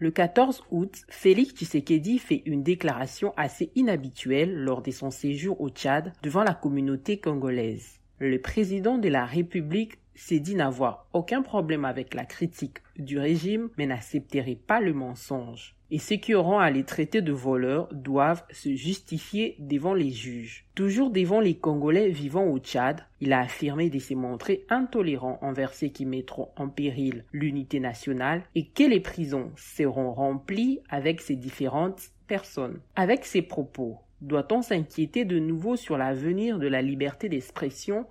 Le 14 août, Félix Tshisekedi fait une déclaration assez inhabituelle lors de son séjour au Tchad devant la communauté congolaise. Le président de la République s'est dit n'avoir aucun problème avec la critique du régime, mais n'accepterait pas le mensonge et ceux qui auront à les traiter de voleurs doivent se justifier devant les juges. Toujours devant les Congolais vivant au Tchad, il a affirmé de se montrer intolérant envers ceux qui mettront en péril l'unité nationale et que les prisons seront remplies avec ces différentes personnes. Avec ces propos, doit-on s'inquiéter de nouveau sur l'avenir de la liberté d'expression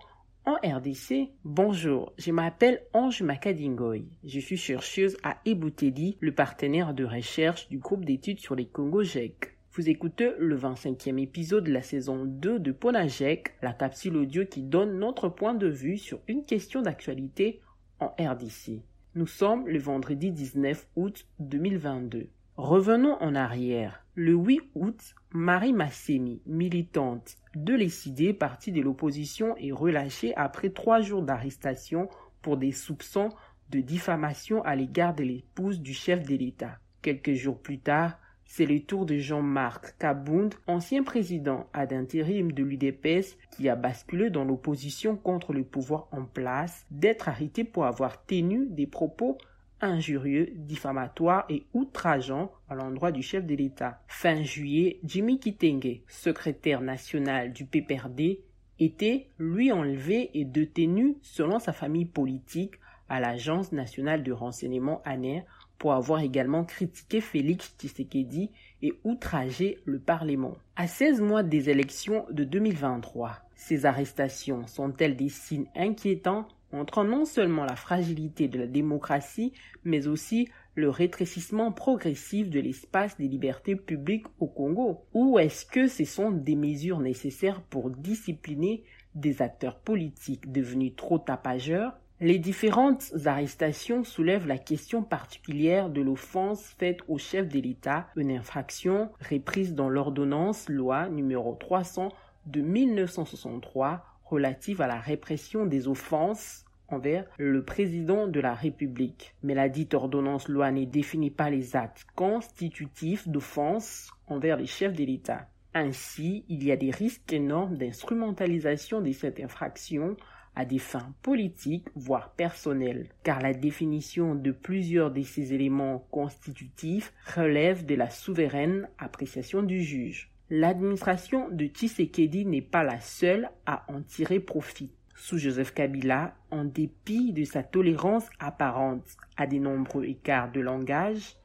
en RDC, bonjour, je m'appelle Ange Makadingoy. Je suis chercheuse à Ebouteli, le partenaire de recherche du groupe d'études sur les Congo GEC. Vous écoutez le 25e épisode de la saison 2 de Ponagec, la capsule audio qui donne notre point de vue sur une question d'actualité en RDC. Nous sommes le vendredi 19 août 2022. Revenons en arrière. Le 8 août, Marie Massemi, militante de l'ECD, partie de l'opposition, est relâchée après trois jours d'arrestation pour des soupçons de diffamation à l'égard de l'épouse du chef de l'État. Quelques jours plus tard, c'est le tour de Jean-Marc Kabound, ancien président ad intérim de l'UDPS, qui a basculé dans l'opposition contre le pouvoir en place, d'être arrêté pour avoir tenu des propos injurieux, diffamatoire et outrageant à l'endroit du chef de l'État. Fin juillet, Jimmy Kitenge, secrétaire national du PPRD, était lui enlevé et détenu selon sa famille politique à l'Agence nationale de renseignement ANER pour avoir également critiqué Félix Tshisekedi et outragé le Parlement. À 16 mois des élections de 2023, ces arrestations sont-elles des signes inquiétants montrant non seulement la fragilité de la démocratie, mais aussi le rétrécissement progressif de l'espace des libertés publiques au Congo. Ou est-ce que ce sont des mesures nécessaires pour discipliner des acteurs politiques devenus trop tapageurs? Les différentes arrestations soulèvent la question particulière de l'offense faite au chef de l'État, une infraction reprise dans l'ordonnance loi numéro 300 de 1963 relative à la répression des offenses envers le président de la République. Mais la dite ordonnance loi ne définit pas les actes constitutifs d'offense envers les chefs de l'État. Ainsi, il y a des risques énormes d'instrumentalisation de cette infraction à des fins politiques, voire personnelles, car la définition de plusieurs de ces éléments constitutifs relève de la souveraine appréciation du juge. L'administration de Tshisekedi n'est pas la seule à en tirer profit. Sous Joseph Kabila, en dépit de sa tolérance apparente à de nombreux écarts de langage,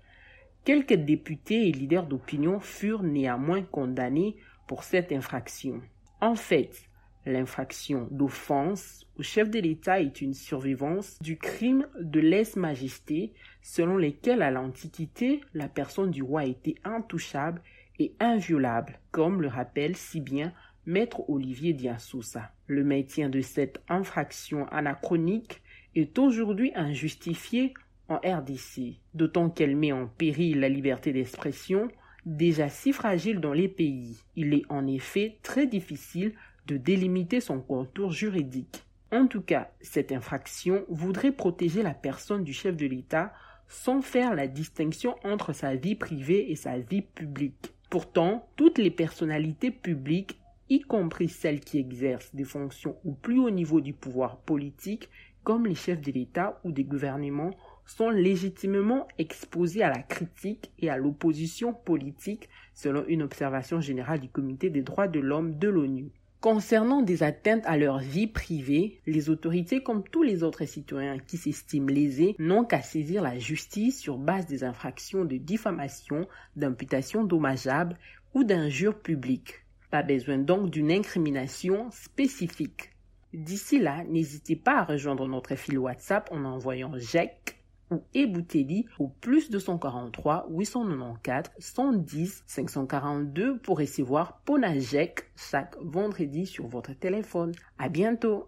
quelques députés et leaders d'opinion furent néanmoins condamnés pour cette infraction. En fait, l'infraction d'offense au chef de l'État est une survivance du crime de lèse-majesté selon lequel à l'Antiquité la personne du roi était intouchable et inviolable, comme le rappelle si bien Maître Olivier Diassoussa. Le maintien de cette infraction anachronique est aujourd'hui injustifié en RDC, d'autant qu'elle met en péril la liberté d'expression, déjà si fragile dans les pays. Il est en effet très difficile de délimiter son contour juridique. En tout cas, cette infraction voudrait protéger la personne du chef de l'État sans faire la distinction entre sa vie privée et sa vie publique. Pourtant, toutes les personnalités publiques, y compris celles qui exercent des fonctions au plus haut niveau du pouvoir politique, comme les chefs de l'État ou des gouvernements, sont légitimement exposées à la critique et à l'opposition politique selon une observation générale du Comité des droits de l'homme de l'ONU. Concernant des atteintes à leur vie privée, les autorités, comme tous les autres citoyens qui s'estiment lésés, n'ont qu'à saisir la justice sur base des infractions de diffamation, d'imputation dommageable ou d'injures publiques. Pas besoin donc d'une incrimination spécifique. D'ici là, n'hésitez pas à rejoindre notre fil WhatsApp en envoyant JEC ou Ebouteli au plus 243 894 110 542 pour recevoir Ponajek chaque vendredi sur votre téléphone. À bientôt!